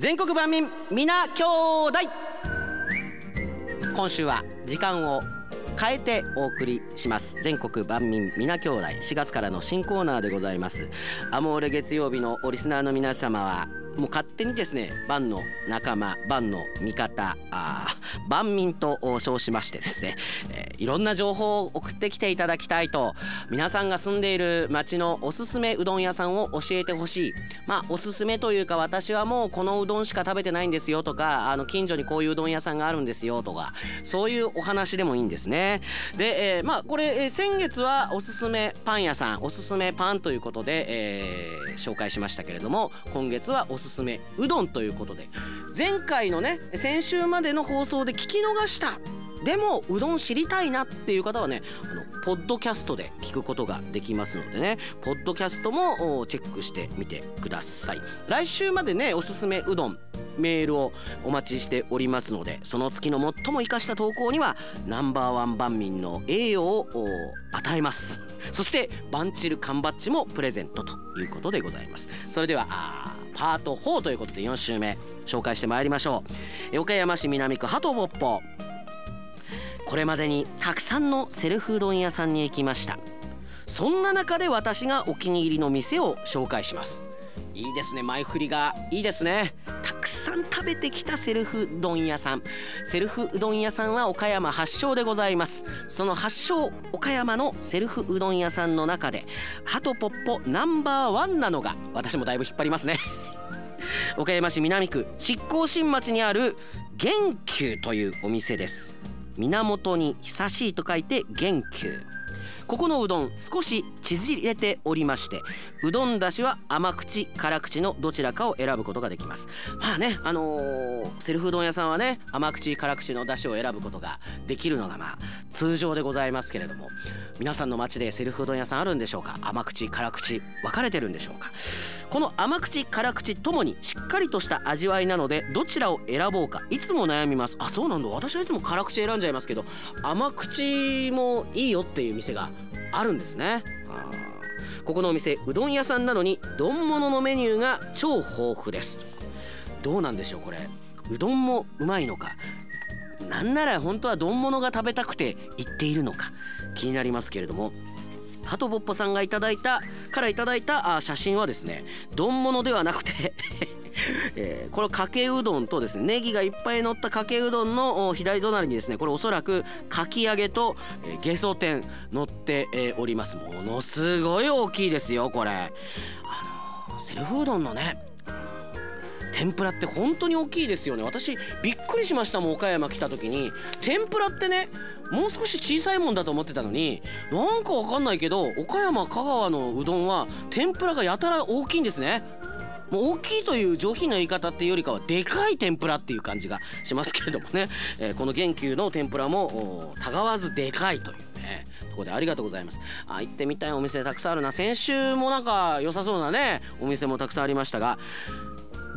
全国万民皆兄弟。今週は時間を変えてお送りします。全国万民皆兄弟。4月からの新コーナーでございます。アモーレ月曜日のリスナーの皆様はもう勝手にですね万の仲間万の味方あ万民と称しましてですね、えー、いろんな情報を送ってきていただきたいと皆さんが住んでいる町のおすすめうどん屋さんを教えてほしい。まあおすすめというか私はもうこのうどんしか食べてないんですよとかあの近所にこういううどん屋さんがあるんですよとかそういうお話でもいいんですね。で、えー、まあこれ、えー、先月はおすすめパン屋さんおすすめパンということで、えー、紹介しましたけれども今月はおすすめうどんということで前回のね先週までの放送で聞き逃したでもうどん知りたいなっていう方はねあのポッドキャストで聞くことができますのでねポッドキャストもチェックしてみてください。来週までねおすすめうどんメールをお待ちしておりますのでその月の最も生かした投稿にはナンバーワン万民の栄誉を与えます。そしてバンチル缶バッジもプレゼントということでございます。それではパート4ということで4週目紹介してまいりましょう。岡山市南区鳩ぼっぽ。これまでにたくさんのセルフうどん屋さんに行きました。そんな中で私がお気に入りの店を紹介します。いいですね前振りがいいですね。たくさん食べてきたセルフうどん屋さん。セルフうどん屋さんは岡山発祥でございます。その発祥岡山のセルフうどん屋さんの中でハトポッポナンバーワンなのが私もだいぶ引っ張りますね。岡山市南区執行新町にある元久というお店です。源に久しいと書いて元久ここのうどん少し縮れておりましてうどんだしは甘口辛口のどちらかを選ぶことができます。まあねあのー、セルフうどん屋さんはね甘口辛口のだしを選ぶことができるのがまあ通常でございますけれども皆さんの街でセルフうどん屋さんあるんでしょうか？甘口辛口分かれてるんでしょうか？この甘口辛口ともにしっかりとした味わいなのでどちらを選ぼうかいつも悩みます。あそうなんだ。私はいつも辛口選んじゃいますけど甘口もいいよっていう店ががあるんですね。ここのお店うどん屋さんなのに丼物のメニューが超豊富です。どうなんでしょうこれ。うどんもうまいのか。なんなら本当は丼物が食べたくて行っているのか。気になりますけれども。ハトボッポさんがいただいたからいただいた写真はですね丼物ではなくてえー、これかけうどんとですねネギがいっぱい乗ったかけうどんの左隣にですねこれおそらくかき揚げと、えー、ゲソ天乗って、え、おります。ものすごい大きいですよこれ。あのー、セルフうどんのね天ぷらって本当に大きいですよね。私びっくりしましたもん岡山来た時に。天ぷらってねもう少し小さいもんだと思ってたのになんかわかんないけど岡山香川のうどんは天ぷらがやたら大きいんですね。もう大きいという上品な言い方っていうよりかはでかい天ぷらっていう感じがしますけれどもね、えー、この元久の天ぷらもたがわずでかいというね。とこでありがとうございます。あ行ってみたいお店たくさんあるな。先週もなんか良さそうなねお店もたくさんありましたが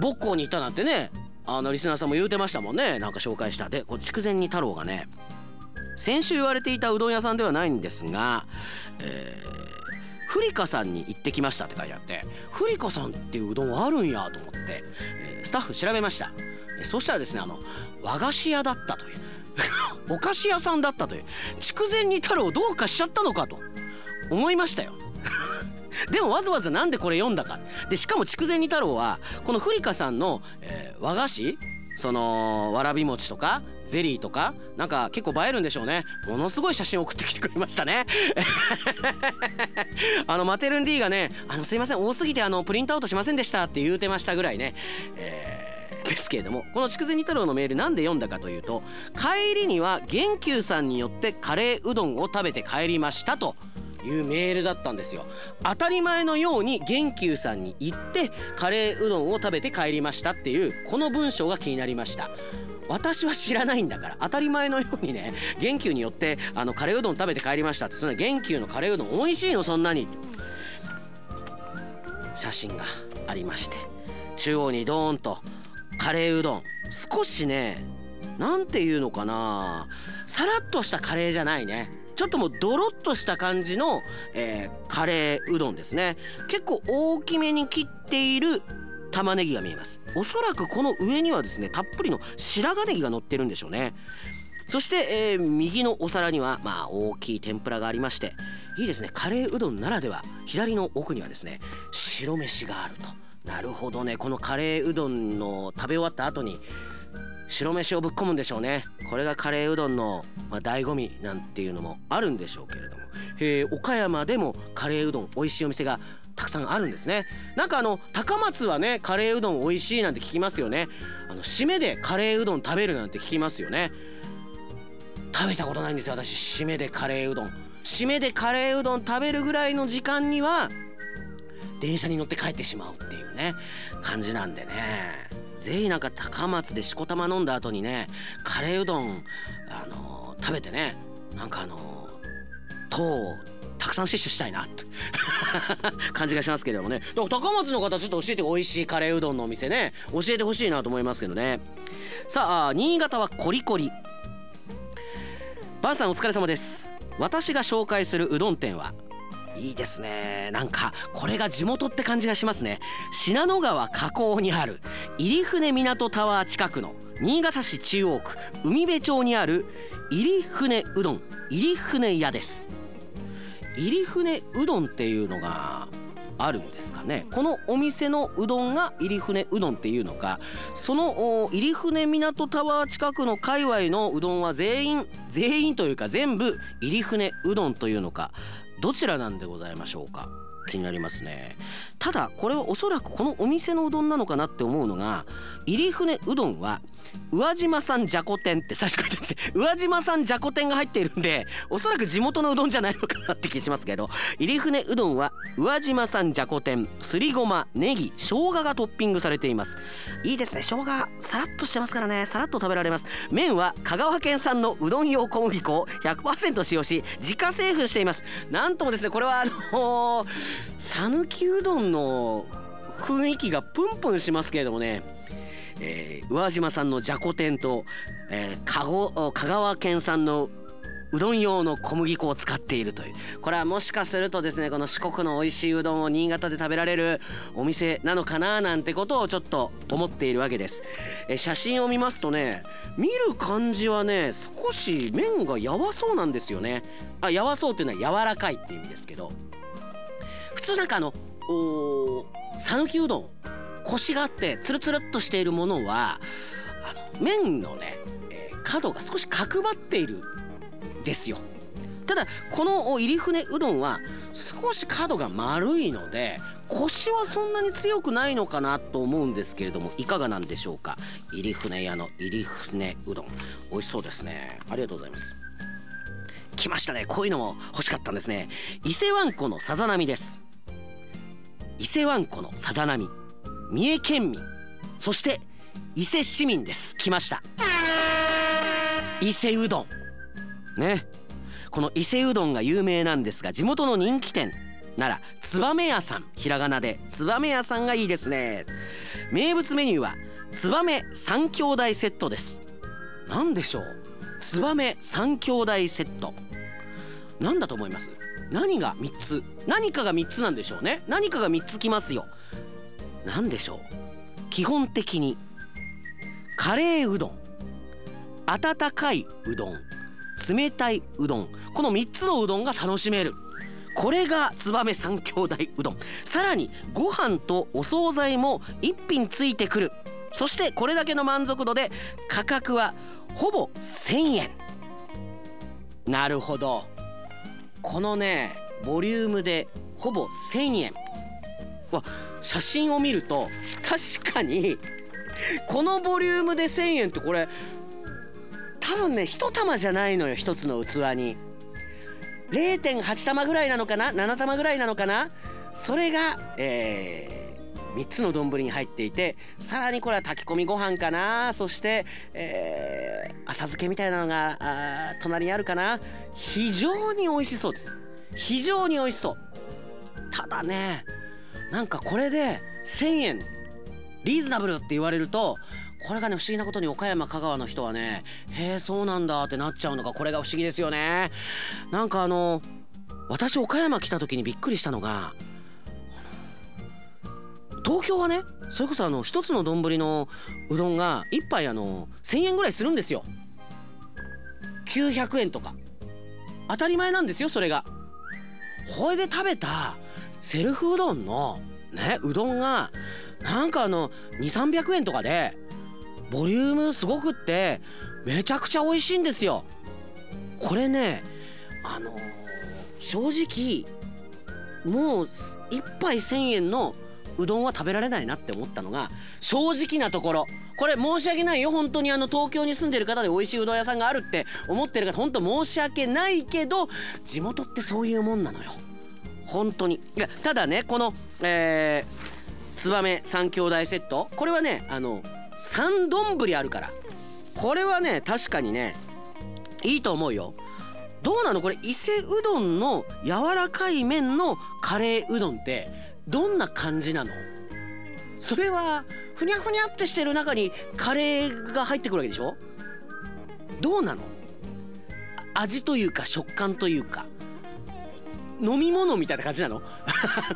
母校に行ったなんてねあのリスナーさんも言うてましたもんね。なんか紹介した。でこ筑前煮太郎がね先週言われていたうどん屋さんではないんですが、えーフリカさんに行ってきましたって書いてあってフリカさんっていううどんあるんやと思って、えー、スタッフ調べました、え、そしたらですねあの和菓子屋だったという お菓子屋さんだったという筑前煮太郎どうかしちゃったのかと思いましたよ。でもわざわざなんでこれ読んだか。でしかも筑前煮太郎はこのフリカさんの、えー、和菓子そのわらび餅とかゼリーとかなんか結構映えるんでしょうね。ものすごい写真送ってきてくれましたね。あのマテルン D がね「あのすいません多すぎてあのプリントアウトしませんでした」って言うてましたぐらいね、えー、ですけれどもこの筑前煮太郎のメールなんで読んだかというと帰りには元久さんによってカレーうどんを食べて帰りましたと。いうメールだったんですよ。当たり前のように元久さんに行ってカレーうどんを食べて帰りましたっていうこの文章が気になりました。私は知らないんだから当たり前のようにね元久によってあのカレーうどん食べて帰りましたってそんな元久のカレーうどん美味しいのそんなに。写真がありまして中央にドーンとカレーうどん。少しね何て言うのかなさらっとしたカレーじゃないね。ちょっともうドロッとした感じの、えー、カレーうどんですね。結構大きめに切っている玉ねぎが見えます。おそらくこの上にはですねたっぷりの白髪ネギが乗ってるんでしょうね。そして、えー、右のお皿にはまあ大きい天ぷらがありましていいですね。カレーうどんならでは左の奥にはですね白飯があると。なるほどね。このカレーうどんの食べ終わった後に白飯をぶっ込むんでしょうね。これがカレーうどんの、まあ、醍醐味なんていうのもあるんでしょうけれども、えー、岡山でもカレーうどん美味しいお店がたくさんあるんですね。なんかあの高松はねカレーうどん美味しいなんて聞きますよね。あの締めでカレーうどん食べるなんて聞きますよね。食べたことないんですよ私。締めでカレーうどん。締めでカレーうどん食べるぐらいの時間には電車に乗って帰ってしまうっていうね感じなんでね。ぜひなんか高松でしこたま飲んだ後にねカレーうどんあのー、食べてねなんかあのー、糖をたくさん摂取したいなって。感じがしますけれどもね。だから高松の方ちょっと教えて美味しいカレーうどんのお店ね。教えてほしいなと思いますけどね。さあ新潟はコリコリ。バンさんお疲れ様です。私が紹介するうどん店はいいですね。なんかこれが地元って感じがしますね。信濃川河口にある入船港タワー近くの新潟市中央区海辺町にある入船うどん入船屋です。入船うどんっていうのがあるんですかね。このお店のうどんが入船うどんっていうのかその入船港タワー近くの界隈のうどんは全員全員というか全部入船うどんというのかどちらなんでございましょうか？気になりますね。ただこれはおそらくこのお店のうどんなのかなって思うのが入船うどんは宇和島産じゃこ天って最初書いてあって宇和島産じゃこ天が入っているんでおそらく地元のうどんじゃないのかなって気しますけど入船うどんは宇和島産じゃこ天すりごまネギ生姜がトッピングされています。いいですね。生姜さらっとしてますからね。さらっと食べられます。麺は香川県産のうどん用小麦粉を100%使用し自家製粉しています。なんともですねこれはあの讃岐うどんの雰囲気がプンプンしますけれどもね。えー、宇和島産のじゃこ天と、えー、香香川県産のうどん用の小麦粉を使っているという。これはもしかするとですねこの四国の美味しいうどんを新潟で食べられるお店なのかななんてことをちょっと思っているわけです、え写真を見ますとね見る感じはね少し麺がやわそうなんですよね。あやわそうっていうのは柔らかいって意味ですけど。通なんかあの讃岐うどんコシがあってツルツルっとしているものはあの麺のね、えー、角が少し角張っているですよ。ただこの入船うどんは少し角が丸いのでコシはそんなに強くないのかなと思うんですけれどもいかがなんでしょうか？入船屋の入船うどん。美味しそうですね。ありがとうございます。来ましたね。こういうのも欲しかったんですね。伊勢湾湖のさざ波です。伊勢湾湖のさざ波三重県民そして伊勢市民です。来ました。伊勢うどん。ね。この伊勢うどんが有名なんですが地元の人気店なら燕屋さん。ひらがなで燕屋さんがいいですね。名物メニューは燕三兄弟セットです。何でしょう？燕三兄弟セット。何だと思います？何が3つ？何かが3つなんでしょうね。何かが3つきますよ。何でしょう？基本的にカレーうどん温かいうどん冷たいうどん。この3つのうどんが楽しめる。これが燕三兄弟うどん。さらにご飯とお惣菜も1品ついてくる。そしてこれだけの満足度で価格はほぼ1000円。なるほど。このねボリュームでほぼ1000円。わ写真を見ると確かにこのボリュームで1,000円ってこれ多分ね1玉じゃないのよ1つの器に。0.8玉ぐらいなのかな？7玉ぐらいなのかな？それがえー、3つの丼に入っていてさらにこれは炊き込みご飯かな。そして、えー、浅漬けみたいなのがあ隣にあるかな。非常に美味しそうです。非常に美味しそう。ただねなんかこれで1,000円。リーズナブルって言われるとこれがね不思議なことに岡山香川の人はねへえそうなんだってなっちゃうのがこれが不思議ですよね。なんかあの私岡山来た時にびっくりしたのが東京はねそれこそあの一つの丼のうどんが1杯あの1,000円ぐらいするんですよ。900円とか。当たり前なんですよそれが。ほいで食べたセルフうどんのねうどんがなんかあの2300円とかでボリュームすごくってめちゃくちゃ美味しいんですよ。これねあのー、正直もう1杯1,000円のうどんは食べられないなって思ったのが正直なところ。これ申し訳ないよ。本当にあの東京に住んでる方で美味しいうどん屋さんがあるって思ってる方本当申し訳ないけど地元ってそういうもんなのよ。本当に。いやただねこのえー、燕三兄弟セット。これはねあの3丼あるから。これはね確かにねいいと思うよ。どうなの？これ伊勢うどんの柔らかい麺のカレーうどんってどんな感じなの？それはふにゃふにゃってしてる中にカレーが入ってくるわけでしょ？どうなの？味というか食感というか。飲み物みたいな感じなの？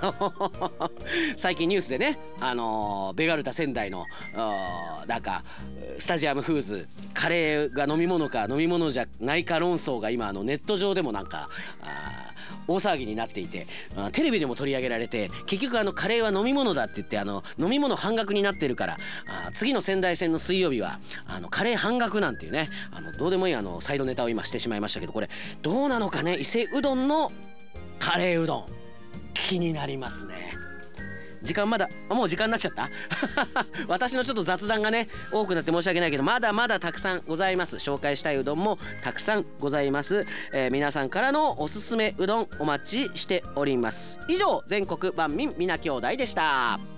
最近ニュースでねあのベガルタ仙台のなんかスタジアムフーズカレーが飲み物か飲み物じゃないか論争が今あのネット上でもなんか大騒ぎになっていてテレビでも取り上げられて結局あのカレーは飲み物だって言ってあの飲み物半額になってるから次の仙台戦の水曜日はあのカレー半額なんていうねあのどうでもいいあのサイドネタを今してしまいましたけどこれどうなのかね？伊勢うどんのカレーうどん。気になりますね。時間まだもう時間になっちゃった？私のちょっと雑談がね多くなって申し訳ないけどまだまだたくさんございます。紹介したいうどんもたくさんございます、えー、皆さんからのおすすめうどんお待ちしております。以上全国万民皆兄弟でした。